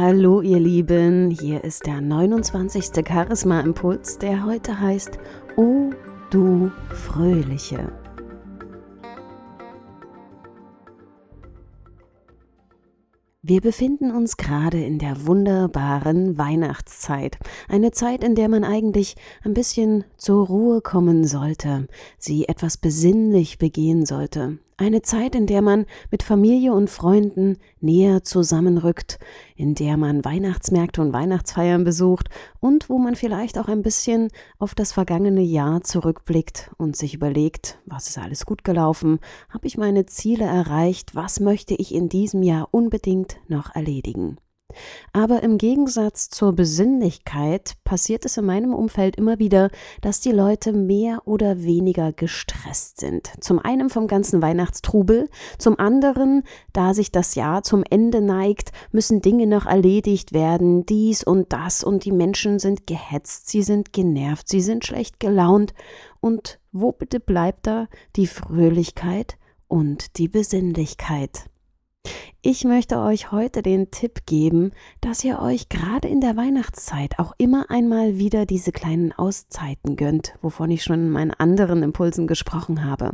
Hallo ihr Lieben, hier ist der 29. Charisma Impuls, der heute heißt O du Fröhliche. Wir befinden uns gerade in der wunderbaren Weihnachtszeit. Eine Zeit, in der man eigentlich ein bisschen zur Ruhe kommen sollte, sie etwas besinnlich begehen sollte. Eine Zeit, in der man mit Familie und Freunden näher zusammenrückt, in der man Weihnachtsmärkte und Weihnachtsfeiern besucht und wo man vielleicht auch ein bisschen auf das vergangene Jahr zurückblickt und sich überlegt, was ist alles gut gelaufen, habe ich meine Ziele erreicht, was möchte ich in diesem Jahr unbedingt noch erledigen. Aber im Gegensatz zur Besinnlichkeit passiert es in meinem Umfeld immer wieder, dass die Leute mehr oder weniger gestresst sind. Zum einen vom ganzen Weihnachtstrubel, zum anderen, da sich das Jahr zum Ende neigt, müssen Dinge noch erledigt werden, dies und das, und die Menschen sind gehetzt, sie sind genervt, sie sind schlecht gelaunt. Und wo bitte bleibt da die Fröhlichkeit und die Besinnlichkeit? Ich möchte euch heute den Tipp geben, dass ihr euch gerade in der Weihnachtszeit auch immer einmal wieder diese kleinen Auszeiten gönnt, wovon ich schon in meinen anderen Impulsen gesprochen habe.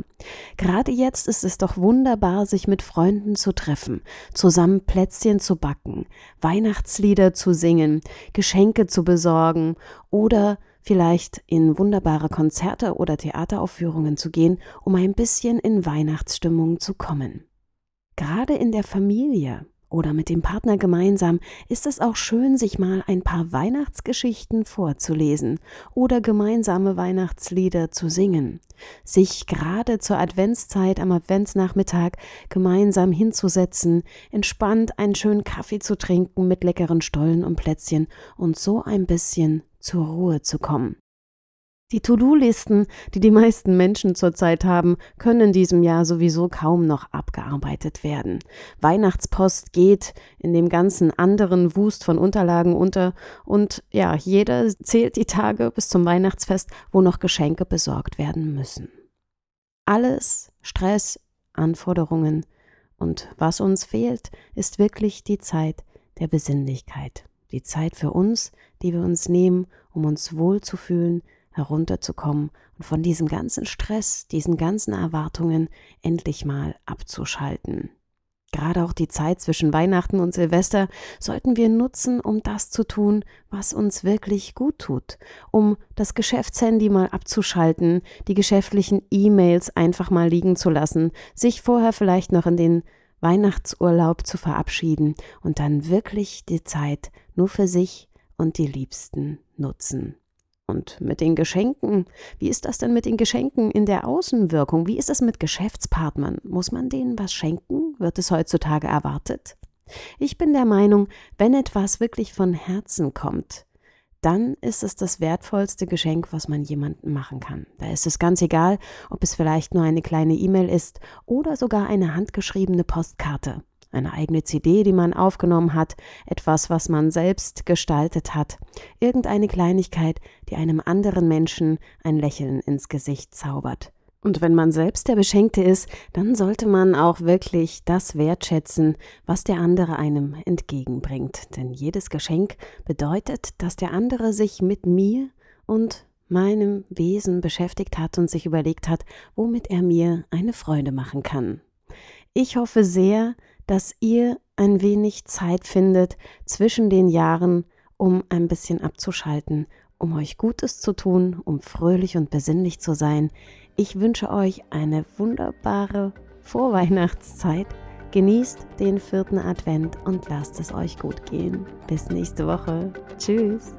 Gerade jetzt ist es doch wunderbar, sich mit Freunden zu treffen, zusammen Plätzchen zu backen, Weihnachtslieder zu singen, Geschenke zu besorgen oder vielleicht in wunderbare Konzerte oder Theateraufführungen zu gehen, um ein bisschen in Weihnachtsstimmung zu kommen. Gerade in der Familie oder mit dem Partner gemeinsam ist es auch schön, sich mal ein paar Weihnachtsgeschichten vorzulesen oder gemeinsame Weihnachtslieder zu singen, sich gerade zur Adventszeit am Adventsnachmittag gemeinsam hinzusetzen, entspannt einen schönen Kaffee zu trinken mit leckeren Stollen und Plätzchen und so ein bisschen zur Ruhe zu kommen. Die To-Do-Listen, die die meisten Menschen zurzeit haben, können in diesem Jahr sowieso kaum noch abgearbeitet werden. Weihnachtspost geht in dem ganzen anderen Wust von Unterlagen unter und ja, jeder zählt die Tage bis zum Weihnachtsfest, wo noch Geschenke besorgt werden müssen. Alles Stress, Anforderungen und was uns fehlt, ist wirklich die Zeit der Besinnlichkeit. Die Zeit für uns, die wir uns nehmen, um uns wohlzufühlen, herunterzukommen und von diesem ganzen Stress, diesen ganzen Erwartungen endlich mal abzuschalten. Gerade auch die Zeit zwischen Weihnachten und Silvester sollten wir nutzen, um das zu tun, was uns wirklich gut tut, um das Geschäftshandy mal abzuschalten, die geschäftlichen E-Mails einfach mal liegen zu lassen, sich vorher vielleicht noch in den Weihnachtsurlaub zu verabschieden und dann wirklich die Zeit nur für sich und die Liebsten nutzen. Und mit den Geschenken, wie ist das denn mit den Geschenken in der Außenwirkung? Wie ist das mit Geschäftspartnern? Muss man denen was schenken? Wird es heutzutage erwartet? Ich bin der Meinung, wenn etwas wirklich von Herzen kommt, dann ist es das wertvollste Geschenk, was man jemandem machen kann. Da ist es ganz egal, ob es vielleicht nur eine kleine E-Mail ist oder sogar eine handgeschriebene Postkarte eine eigene CD, die man aufgenommen hat, etwas, was man selbst gestaltet hat, irgendeine Kleinigkeit, die einem anderen Menschen ein Lächeln ins Gesicht zaubert. Und wenn man selbst der Beschenkte ist, dann sollte man auch wirklich das wertschätzen, was der andere einem entgegenbringt. Denn jedes Geschenk bedeutet, dass der andere sich mit mir und meinem Wesen beschäftigt hat und sich überlegt hat, womit er mir eine Freude machen kann. Ich hoffe sehr, dass ihr ein wenig Zeit findet zwischen den Jahren, um ein bisschen abzuschalten, um euch Gutes zu tun, um fröhlich und besinnlich zu sein. Ich wünsche euch eine wunderbare Vorweihnachtszeit. Genießt den vierten Advent und lasst es euch gut gehen. Bis nächste Woche. Tschüss.